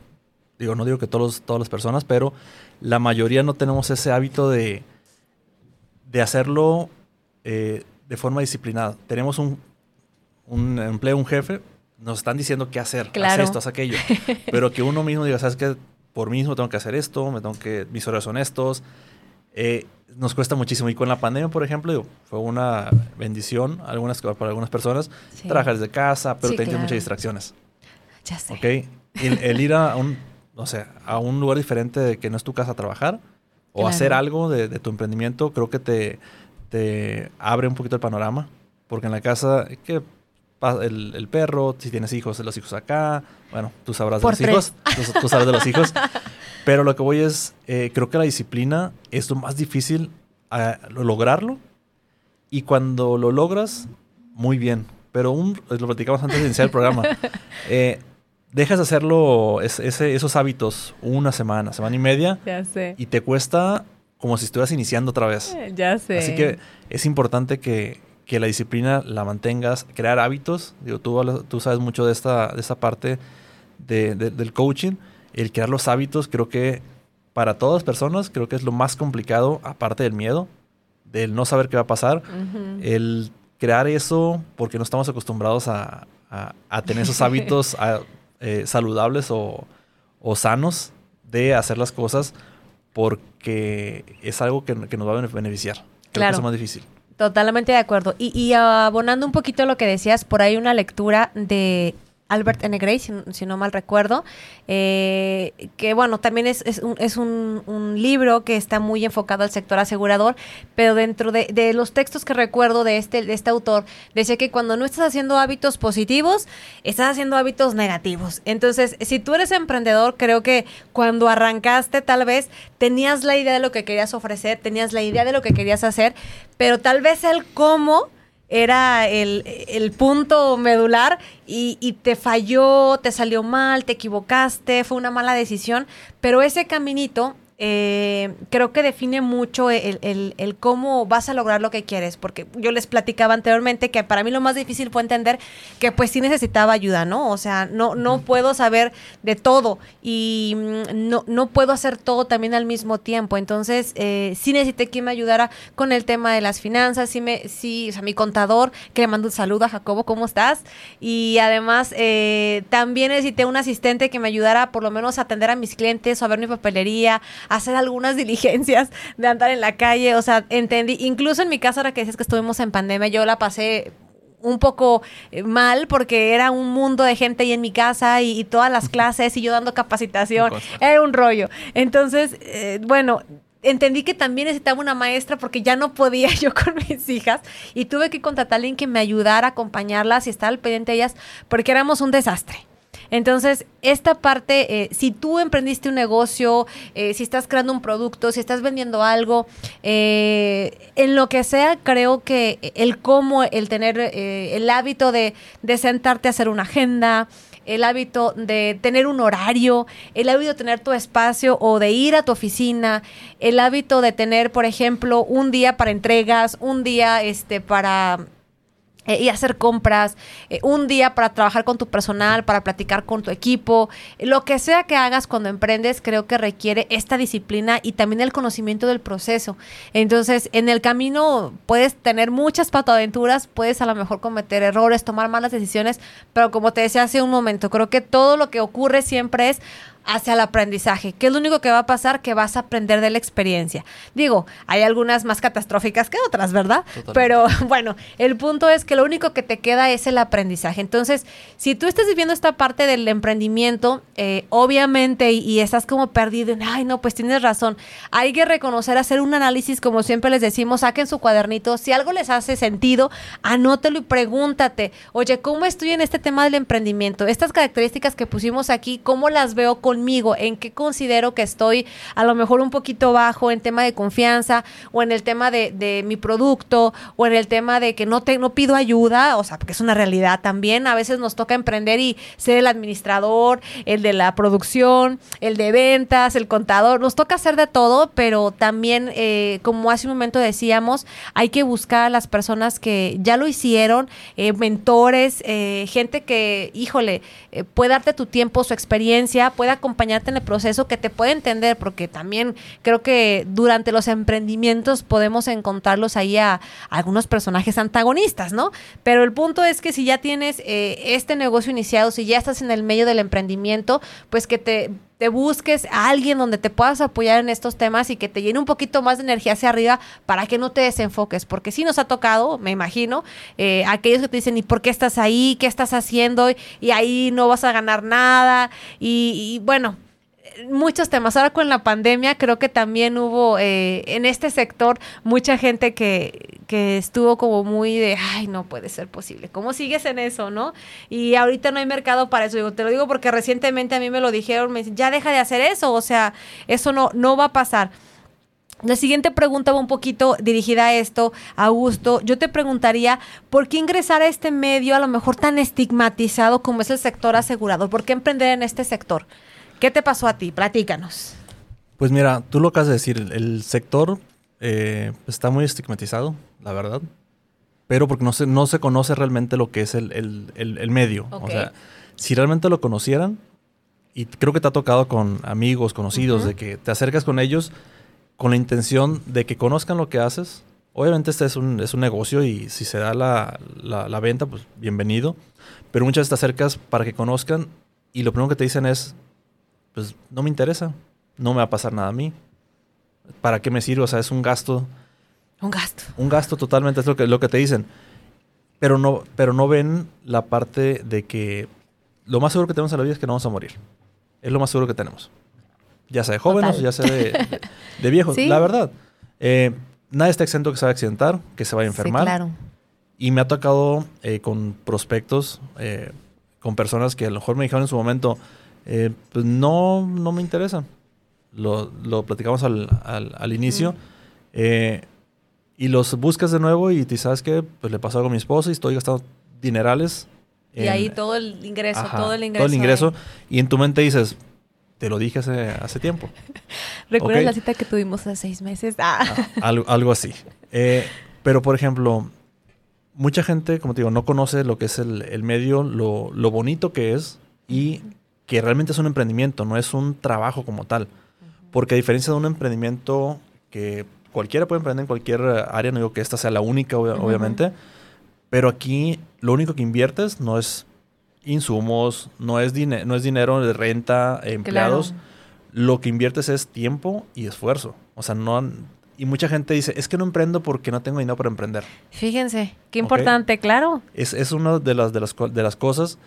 digo, no digo que todos, todas las personas, pero la mayoría no tenemos ese hábito de, de hacerlo eh, de forma disciplinada. Tenemos un, un empleo, un jefe, nos están diciendo qué hacer, haz esto, haz aquello. pero que uno mismo diga, ¿sabes qué? Por mí mismo tengo que hacer esto, me tengo que, mis horarios son estos. Eh, nos cuesta muchísimo. Y con la pandemia, por ejemplo, fue una bendición algunas, para algunas personas. Trabajar desde casa, pero sí, muchas distracciones. Ya sé. ¿Ok? El, ir a un, no sé, a un lugar diferente de que no es tu casa a trabajar o hacer algo de, tu emprendimiento, creo que te, te abre un poquito el panorama. Porque en la casa, que el, el, perro, si tienes hijos, los hijos acá. Bueno, tú sabrás de los hijos. Tú, tú, sabes de los hijos. Pero lo que voy es, eh, creo que la disciplina es lo más difícil a, lograrlo. Y cuando lo logras, muy bien. Pero un, lo platicamos antes de iniciar el programa. Eh, dejas de hacerlo, esos hábitos, una semana, semana y media. Ya sé. Y te cuesta como si estuvieras iniciando otra vez. Eh, ya sé. Así que es importante que, que la disciplina la mantengas, crear hábitos. Digo, tú, tú sabes mucho de esta, de esta parte de, del coaching el crear los hábitos, creo que para todas las personas, creo que es lo más complicado, aparte del miedo, del no saber qué va a pasar, el crear eso porque no estamos acostumbrados a, tener esos hábitos eh, saludables o, sanos de hacer las cosas porque es algo que, nos va a beneficiar. Creo claro. que es más difícil. Totalmente de acuerdo. Y, y, abonando un poquito lo que decías, por ahí una lectura de Albert N. Gray, si, no mal recuerdo, eh, que bueno, también es, un, es un, libro que está muy enfocado al sector asegurador, pero dentro de, los textos que recuerdo de este, de este autor, decía que cuando no estás haciendo hábitos positivos, estás haciendo hábitos negativos. Entonces, si tú eres emprendedor, creo que cuando arrancaste tal vez tenías la idea de lo que querías ofrecer, tenías la idea de lo que querías hacer, pero tal vez el cómo era el, punto medular y, y, te falló, te salió mal, te equivocaste, fue una mala decisión, pero ese caminito eh, creo que define mucho el, cómo vas a lograr lo que quieres, porque yo les platicaba anteriormente que para mí lo más difícil fue entender que pues sí necesitaba ayuda, ¿no? O sea, no, no puedo saber de todo y mm, no, no puedo hacer todo también al mismo tiempo, entonces eh, sí necesité que me ayudara con el tema de las finanzas, sí, me, sí o sea, mi contador, que le mando un saludo a Jacobo, ¿cómo estás? Y además eh, también necesité un asistente que me ayudara por lo menos a atender a mis clientes o a ver mi papelería, hacer algunas diligencias de andar en la calle, o sea, entendí, incluso en mi casa ahora que dices que estuvimos en pandemia, yo la pasé un poco eh, mal porque era un mundo de gente ahí en mi casa y, todas las clases y yo dando capacitación, era un rollo. Entonces, eh, bueno, entendí que también necesitaba una maestra porque ya no podía yo con mis hijas y tuve que contratar a alguien que me ayudara a acompañarlas y estar al pendiente de ellas porque éramos un desastre. Entonces, esta parte, eh, si tú emprendiste un negocio, eh, si estás creando un producto, si estás vendiendo algo, eh, en lo que sea, creo que el cómo, el tener el hábito de, de sentarte a hacer una agenda, el hábito de tener un horario, el hábito de tener tu espacio o de ir a tu oficina, el hábito de tener, por ejemplo, un día para entregas, un día este para eh, y hacer compras, eh, un día para trabajar con tu personal, para platicar con tu equipo, lo que sea que hagas cuando emprendes, creo que requiere esta disciplina y también el conocimiento del proceso. Entonces, en el camino puedes tener muchas patoaventuras, puedes a lo mejor cometer errores, tomar malas decisiones, pero como te decía hace un momento, creo que todo lo que ocurre siempre es hacia el aprendizaje. ¿Qué es lo único que va a pasar? Que vas a aprender de la experiencia. Digo, hay algunas más catastróficas que otras, ¿verdad? Pero bueno, el punto es que lo único que te queda es el aprendizaje. Entonces, si tú estás viviendo esta parte del emprendimiento, eh, obviamente, y, estás como perdido, en, ay, no, pues tienes razón. Hay que reconocer, hacer un análisis, como siempre les decimos, saquen su cuadernito. Si algo les hace sentido, anótelo y pregúntate, oye, ¿cómo estoy en este tema del emprendimiento? Estas características que pusimos aquí, ¿cómo las veo con conmigo, en qué considero que estoy a lo mejor un poquito bajo en tema de confianza o en el tema de, mi producto o en el tema de que no, te, no pido ayuda, o sea, porque es una realidad también. A veces nos toca emprender y ser el administrador, el de la producción, el de ventas, el contador. Nos toca hacer de todo, pero también, eh, como hace un momento decíamos, hay que buscar a las personas que ya lo hicieron, eh, mentores, eh, gente que, híjole, eh, puede darte tu tiempo, su experiencia, puede acompañarte en el proceso, que te puede entender, porque también creo que durante los emprendimientos podemos encontrarlos ahí a, algunos personajes antagonistas, ¿no? Pero el punto es que si ya tienes este negocio iniciado, si ya estás en el medio del emprendimiento, pues que te te busques a alguien donde te puedas apoyar en estos temas y que te llene un poquito más de energía hacia arriba para que no te desenfoques, porque sí nos ha tocado, me imagino, eh, aquellos que te dicen, ¿y por qué estás ahí? ¿Qué estás haciendo? Y ahí no vas a ganar nada. y, y bueno, muchos temas. Ahora con la pandemia creo que también hubo eh, en este sector mucha gente que, que estuvo como muy de, ay, no puede ser posible. ¿Cómo sigues en eso, no? Y ahorita no hay mercado para eso. Te lo digo porque recientemente a mí me lo dijeron, me dicen, ya deja de hacer eso. O sea, eso no, no va a pasar. La siguiente pregunta va un poquito dirigida a esto, Augusto. Yo te preguntaría, ¿por qué ingresar a este medio a lo mejor tan estigmatizado como es el sector asegurador? ¿Por qué emprender en este sector? ¿Qué te pasó a ti? Platícanos. Pues mira, tú lo acabas de decir, el, sector eh, está muy estigmatizado, la verdad, pero porque no se, no se conoce realmente lo que es el, medio. O sea, si realmente lo conocieran, y creo que te ha tocado con amigos, conocidos, de que te acercas con ellos con la intención de que conozcan lo que haces. Obviamente este es un, es un negocio y si se da la, la venta, pues bienvenido. Pero muchas veces te acercas para que conozcan y lo primero que te dicen es, pues no me interesa, no me va a pasar nada a mí. ¿Para qué me sirve? O sea, es un gasto. Un gasto. Un gasto totalmente, es lo que, lo que te dicen. Pero no, pero no ven la parte de que lo más seguro que tenemos en la vida es que no vamos a morir. Es lo más seguro que tenemos. Ya sea de jóvenes, ya sea de, viejos. La verdad. Eh, nadie está exento que se va a accidentar, que se vaya a enfermar. claro. Y me ha tocado eh, con prospectos, eh, con personas que a lo mejor me dijeron en su momento, eh, pues no, no me interesa. Lo, lo platicamos al, al, inicio. Eh, y los buscas de nuevo y te sabes que pues le pasó algo a mi esposa y estoy gastando dinerales. y ahí todo el ingreso, todo el ingreso. Todo el ingreso. Y en tu mente dices, te lo dije hace, hace tiempo. ¿Recuerdas la cita que tuvimos hace seis meses? Ah. ah algo, así. Eh, pero, por ejemplo, mucha gente, como te digo, no conoce lo que es el, el medio, lo, lo, bonito que es y que realmente es un emprendimiento, no es un trabajo como tal. Porque a diferencia de un emprendimiento que cualquiera puede emprender en cualquier área, no digo que esta sea la única, obviamente, pero aquí lo único que inviertes no es insumos, no es, no es dinero de renta, empleados. Lo que inviertes es tiempo y esfuerzo. O sea, no... Y mucha gente dice, es que no emprendo porque no tengo dinero para emprender. Fíjense, qué importante, claro. Es, es una de las, de, las, de las cosas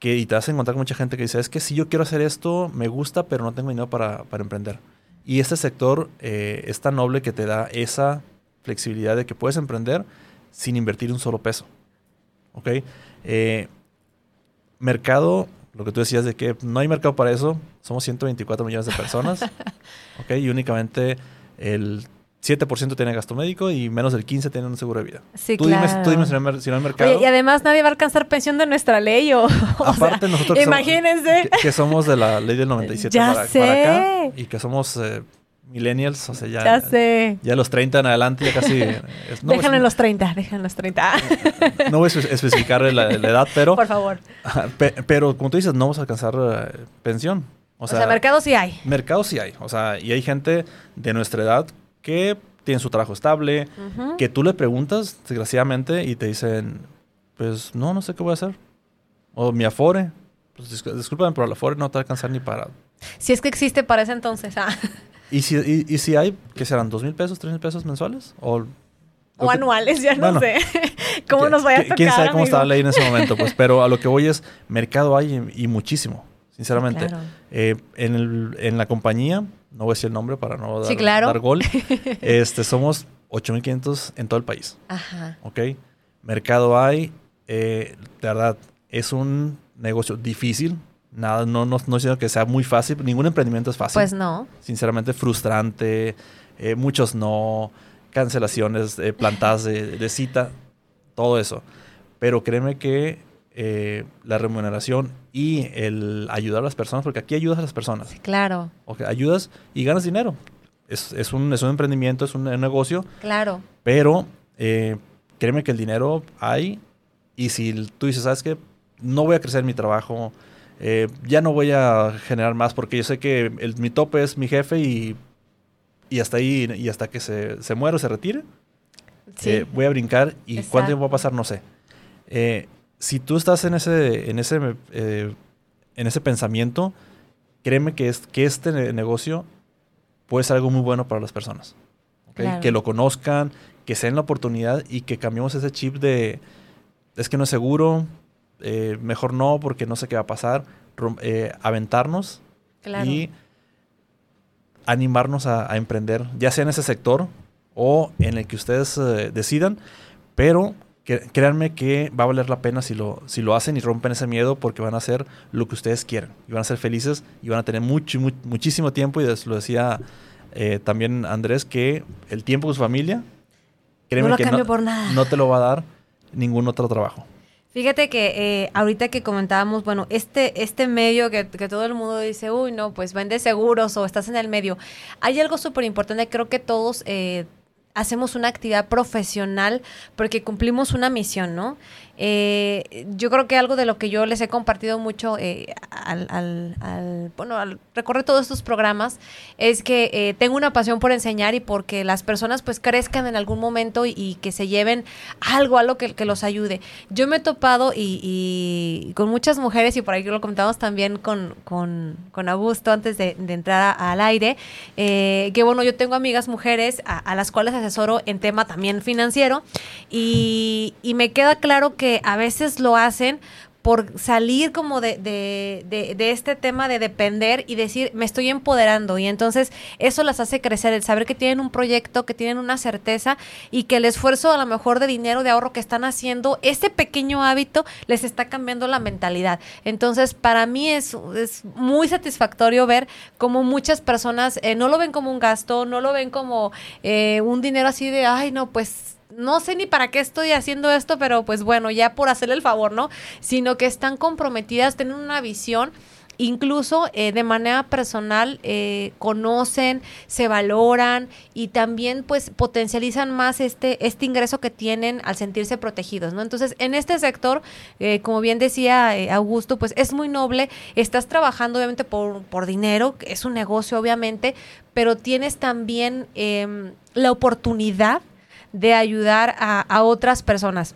que, y te vas a encontrar con mucha gente que dice, es que si yo quiero hacer esto, me gusta, pero no tengo dinero para, para emprender. Y este sector eh, es tan noble que te da esa flexibilidad de que puedes emprender sin invertir un solo peso. ¿Ok? Eh, mercado, lo que tú decías de que no hay mercado para eso, somos 124 millones de personas. ¿Ok? Y únicamente el 7% tiene gasto médico y menos del 15% tiene un seguro de vida. Sí, tú, claro. dime, tú dime si no hay mercado. y además nadie va a alcanzar pensión de nuestra ley. O, Aparte, nosotros imagínense. que, somos de la ley del 97 ya para, sé. acá y que somos eh, millennials, o sea, ya, ya, sé. ya los 30 en adelante ya casi... no déjalo en los 30, déjalo en los 30. no voy a especificar la, edad, pero... Por favor. pero como tú dices, no vamos a alcanzar eh, pensión. O sea, o sea, mercado sí hay. Mercado sí hay. O sea, y hay gente de nuestra edad que tienen su trabajo estable, que tú le preguntas, desgraciadamente, y te dicen, pues no, no sé qué voy a hacer. O mi Afore, pues discúlpame, pero el Afore no te va a alcanzar ni para... Si es que existe para ese entonces, ah. ¿Y si, y, si hay, que serán? ¿Dos mil pesos, tres mil pesos mensuales? O, o anuales, ya no sé. ¿Cómo nos vaya a tocar, ¿Quién sabe cómo estaba la ley en ese momento? Pues, pero a lo que voy es, mercado hay y, muchísimo, sinceramente. Eh, en, el, en la compañía no voy a decir el nombre para no dar, gol. Este, somos 8.500 en todo el país. Ajá. ¿Ok? Mercado hay. Eh, de verdad, es un negocio difícil. Nada, no, no, no que sea muy fácil. Ningún emprendimiento es fácil. Pues no. Sinceramente, frustrante. Eh, muchos no. Cancelaciones, eh, plantadas de, cita. Todo eso. Pero créeme que eh, la remuneración y el ayudar a las personas, porque aquí ayudas a las personas. claro. Okay, ayudas y ganas dinero. Es, es, un, es un emprendimiento, es un, negocio. Claro. Pero créeme que el dinero hay. Y si tú dices, ¿sabes qué? No voy a crecer mi trabajo eh, ya no voy a generar más porque yo sé que el, mi tope es mi jefe y, y hasta ahí, y hasta que se, se muera o se retire, eh, voy a brincar y cuánto tiempo va a pasar, no sé. Eh, si tú estás en ese, en ese, en ese pensamiento, créeme que, es, que este negocio puede ser algo muy bueno para las personas. Que lo conozcan, que se den la oportunidad y que cambiemos ese chip de es que no es seguro, eh, mejor no porque no sé qué va a pasar, eh, aventarnos y animarnos a, emprender, ya sea en ese sector o en el que ustedes eh, decidan, pero créanme que va a valer la pena si lo, si lo hacen y rompen ese miedo porque van a hacer lo que ustedes quieran y van a ser felices y van a tener mucho, muchísimo tiempo y lo decía también Andrés que el tiempo con su familia, créeme que no te lo va a dar ningún otro trabajo. Fíjate que eh, ahorita que comentábamos, bueno, este, este medio que, que, todo el mundo dice, uy, no, pues vende seguros o estás en el medio. Hay algo súper importante, creo que todos eh, hacemos una actividad profesional porque cumplimos una misión, ¿no? Eh, yo creo que algo de lo que yo les he compartido mucho eh, al, al, bueno, al recorrer todos estos programas es que eh, tengo una pasión por enseñar y porque las personas pues crezcan en algún momento y, que se lleven algo, algo que, que los ayude. Yo me he topado y, con muchas mujeres y por ahí lo comentamos también con, con, con Augusto antes de, entrar al aire, que bueno, yo tengo amigas mujeres a, a, las cuales asesoro en tema también financiero y, y me queda claro que a veces lo hacen por salir como de, de, de, este tema de depender y decir, me estoy empoderando. Y entonces eso las hace crecer, el saber que tienen un proyecto, que tienen una certeza y que el esfuerzo a lo mejor de dinero, de ahorro que están haciendo, ese pequeño hábito les está cambiando la mentalidad. Entonces, para mí es, es muy satisfactorio ver cómo muchas personas eh, no lo ven como un gasto, no lo ven como eh, un dinero así de, ay, no, pues no sé ni para qué estoy haciendo esto, pero pues bueno, ya por hacerle el favor, ¿no? Sino que están comprometidas, tienen una visión incluso eh, de manera personal eh, conocen, se valoran y también pues potencializan más este, este ingreso que tienen al sentirse protegidos, ¿no? Entonces, en este sector, eh, como bien decía Augusto, pues es muy noble, estás trabajando obviamente por, por dinero, es un negocio obviamente, pero tienes también em, la oportunidad de ayudar a, otras personas.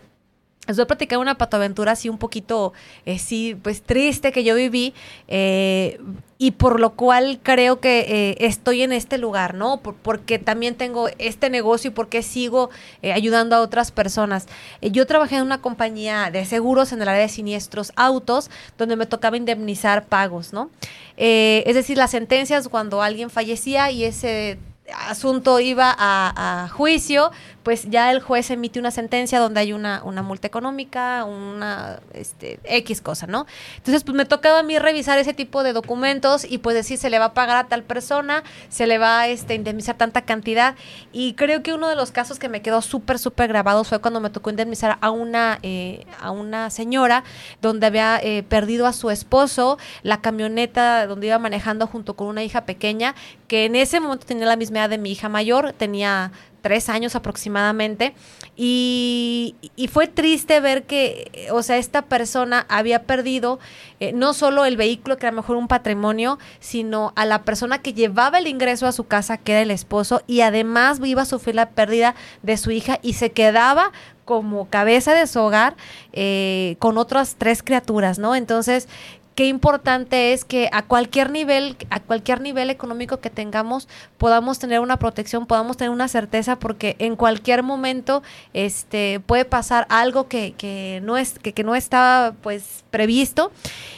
Les voy a platicar una patoaventura así un poquito, eh, sí, pues triste que yo viví eh, y por lo cual creo que eh, estoy en este lugar, ¿no? porque también tengo este negocio y porque sigo ayudando a otras personas. yo trabajé en una compañía de seguros en el área de siniestros autos, donde me tocaba indemnizar pagos, ¿no? es decir, las sentencias cuando alguien fallecía y ese asunto iba a, juicio, pues ya el juez emite una sentencia donde hay una, una multa económica, una este, X cosa, ¿no? Entonces, pues me tocaba a mí revisar ese tipo de documentos y pues decir, se le va a pagar a tal persona, se le va a este, indemnizar tanta cantidad. Y creo que uno de los casos que me quedó súper, súper grabado fue cuando me tocó indemnizar a una, eh, a una señora donde había eh, perdido a su esposo, la camioneta donde iba manejando junto con una hija pequeña, que en ese momento tenía la misma edad de mi hija mayor, tenía tres años aproximadamente, y, fue triste ver que, o sea, esta persona había perdido eh, no solo el vehículo, que era mejor un patrimonio, sino a la persona que llevaba el ingreso a su casa, que era el esposo, y además iba a sufrir la pérdida de su hija y se quedaba como cabeza de su hogar eh, con otras tres criaturas, ¿no? Entonces, qué importante es que a cualquier nivel, a cualquier nivel económico que tengamos, podamos tener una protección, podamos tener una certeza, porque en cualquier momento este, puede pasar algo que, que no es, que, que no estaba pues previsto.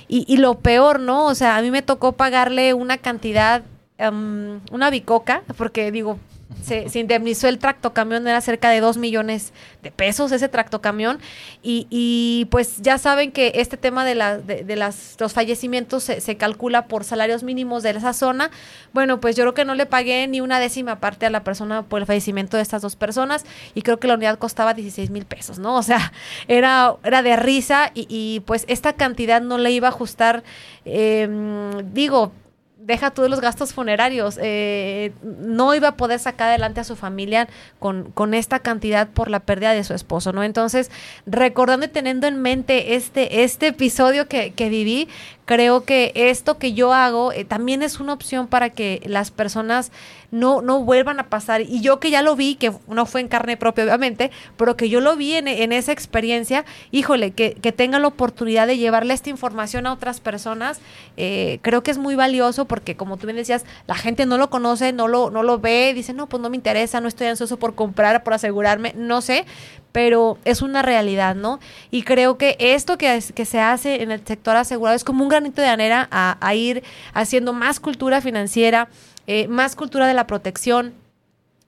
Y, y, lo peor, ¿no? O sea, a mí me tocó pagarle una cantidad, um, una bicoca, porque digo, se, se, indemnizó el tractocamión, era cerca de 2 millones de pesos ese tractocamión. Y, y pues ya saben que este tema de, la, de, las, los fallecimientos se, se, calcula por salarios mínimos de esa zona. Bueno, pues yo creo que no le pagué ni una décima parte a la persona por el fallecimiento de estas dos personas y creo que la unidad costaba 16 mil pesos, ¿no? O sea, era, era de risa y, y pues esta cantidad no le iba a ajustar, eh, digo, deja todos los gastos funerarios. Eh, no iba a poder sacar adelante a su familia con, con, esta cantidad por la pérdida de su esposo, ¿no? Entonces, recordando y teniendo en mente este, este episodio que, que viví, creo que esto que yo hago eh, también es una opción para que las personas no, no vuelvan a pasar. Y yo que ya lo vi, que no fue en carne propia, obviamente, pero que yo lo vi en, en esa experiencia, híjole, que, que tengan la oportunidad de llevarle esta información a otras personas, eh, creo que es muy valioso porque, como tú bien decías, la gente no lo conoce, no lo, no lo ve, dice, no, pues no me interesa, no estoy ansioso por comprar, por asegurarme, no sé, pero es una realidad, ¿no? Y creo que esto que, que se hace en el sector asegurado es como un granito de arena a, a ir haciendo más cultura financiera, eh, más cultura de la protección,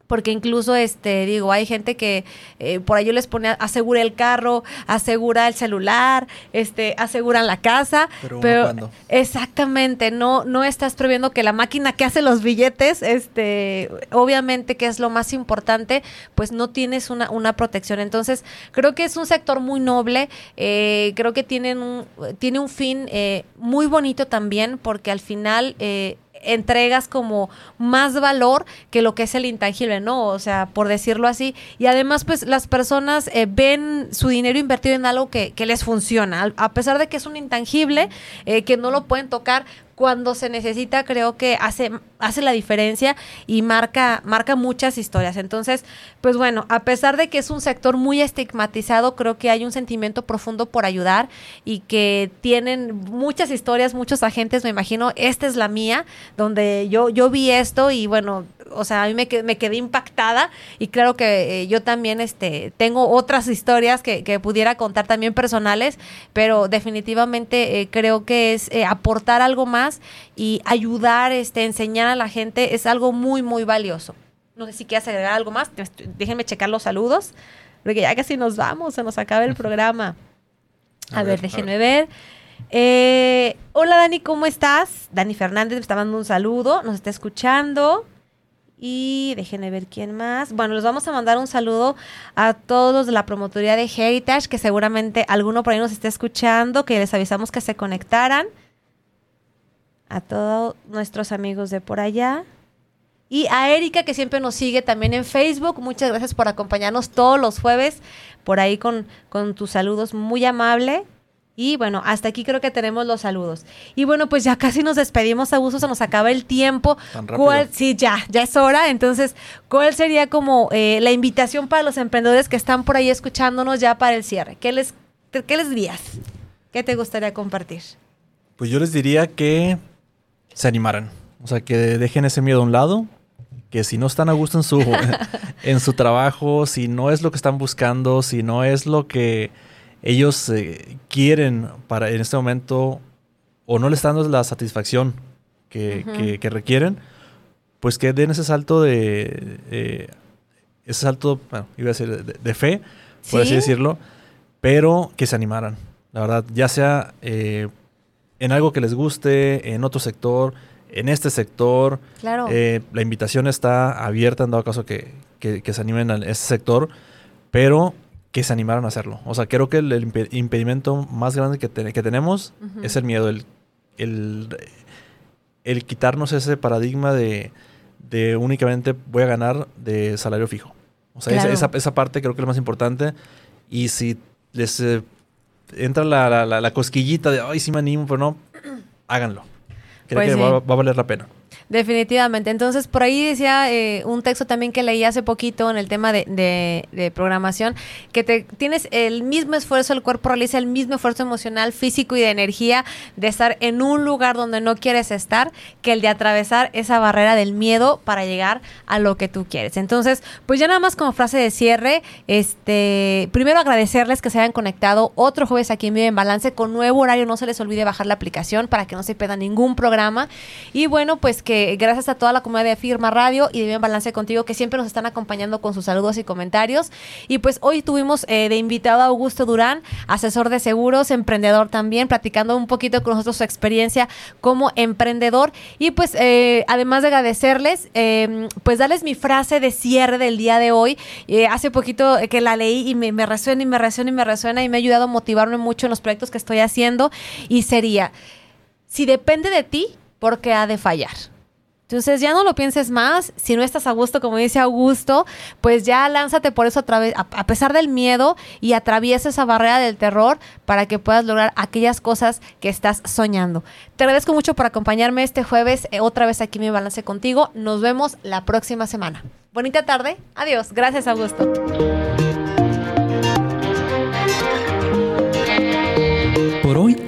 porque incluso este digo hay gente que eh, por ahí yo les pone asegura el carro asegura el celular este aseguran la casa pero, exactamente no no estás previendo que la máquina que hace los billetes este obviamente que es lo más importante pues no tienes una, una protección. Entonces creo que es un sector muy noble eh, creo que tienen un, tiene un fin eh, muy bonito también porque al final entregas como más valor que lo que es el intangible, ¿no? O sea, por decirlo así. Y además, pues las personas eh, ven su dinero invertido en algo que, que, les funciona, a pesar de que es un intangible, eh, que no lo pueden tocar, cuando se necesita creo que hace, hace la diferencia y marca, marca muchas historias. Entonces, pues bueno, a pesar de que es un sector muy estigmatizado, creo que hay un sentimiento profundo por ayudar y que tienen muchas historias, muchos agentes, me imagino, esta es la mía, donde yo, yo vi esto y bueno, o sea, a mí me, me quedé impactada y claro que eh, yo también este, tengo otras historias que, que, pudiera contar también personales, pero definitivamente eh, creo que es eh, aportar algo más y ayudar, este, enseñar a la gente es algo muy, muy valioso. No sé si quieres agregar algo más, déjenme checar los saludos, porque ya casi nos vamos, se nos acaba el programa. A, a ver, ver, déjenme ver. ver. hola Dani, ¿cómo estás? Dani Fernández me está dando un saludo, nos está escuchando. Y déjenme ver quién más. Bueno, les vamos a mandar un saludo a todos de la promotoría de Heritage, que seguramente alguno por ahí nos esté escuchando, que les avisamos que se conectaran. A todos nuestros amigos de por allá. Y a Erika, que siempre nos sigue también en Facebook. Muchas gracias por acompañarnos todos los jueves por ahí con, con tus saludos. Muy amable. Y bueno, hasta aquí creo que tenemos los saludos. Y bueno, pues ya casi nos despedimos, Abuso, se nos acaba el tiempo. ¿Cuál, sí, ya, ya es hora. Entonces, ¿cuál sería como eh, la invitación para los emprendedores que están por ahí escuchándonos ya para el cierre? ¿Qué les, qué les dirías? ¿Qué te gustaría compartir? Pues yo les diría que se animaran. O sea, que dejen ese miedo a un lado, que si no están a gusto en su, en su trabajo, si no es lo que están buscando, si no es lo que ellos eh, quieren para en este momento o no les están dando la satisfacción que, uh -huh. que, requieren, pues que den ese salto de... Eh, ese salto, bueno, iba a decir, de, de fe, por ¿Sí? así decirlo, pero que se animaran. La verdad, ya sea eh, en algo que les guste, en otro sector, en este sector. Claro. Eh, la invitación está abierta en dado caso que, que, que se animen a ese sector, pero que se animaron a hacerlo. O sea, creo que el, el impedimento más grande que, te, que tenemos uh -huh. es el miedo, el, el, el, quitarnos ese paradigma de, de únicamente voy a ganar de salario fijo. O sea, claro. esa, esa, parte creo que es lo más importante. Y si les eh, entra la, la, la, cosquillita de, ay, sí me animo, pero no, háganlo. Creo pues que sí. va, va a valer la pena. Definitivamente. Entonces, por ahí decía eh, un texto también que leí hace poquito en el tema de, programación, que te tienes el mismo esfuerzo, el cuerpo realiza el mismo esfuerzo emocional, físico y de energía de estar en un lugar donde no quieres estar, que el de atravesar esa barrera del miedo para llegar a lo que tú quieres. Entonces, pues ya nada más como frase de cierre, este, primero agradecerles que se hayan conectado otro jueves aquí en Vive en Balance con nuevo horario. No se les olvide bajar la aplicación para que no se pierda ningún programa. Y bueno, pues que que gracias a toda la comunidad de Firma Radio y de Bien Balance Contigo que siempre nos están acompañando con sus saludos y comentarios. Y pues hoy tuvimos eh, de invitado a Augusto Durán, asesor de seguros, emprendedor también, platicando un poquito con nosotros su experiencia como emprendedor. Y pues eh, además de agradecerles, em, pues darles mi frase de cierre del día de hoy. Eh, hace poquito que la leí y me, me resuena y me resuena y me resuena y me ha ayudado a motivarme mucho en los proyectos que estoy haciendo. Y sería, si depende de ti, ¿por qué ha de fallar? Entonces ya no lo pienses más, si no estás a gusto, como dice Augusto, pues ya lánzate por eso a, a pesar del miedo y atraviesa esa barrera del terror para que puedas lograr aquellas cosas que estás soñando. Te agradezco mucho por acompañarme este jueves eh, otra vez aquí en mi balance contigo. Nos vemos la próxima semana. Bonita tarde. Adiós. Gracias, Augusto. Por hoy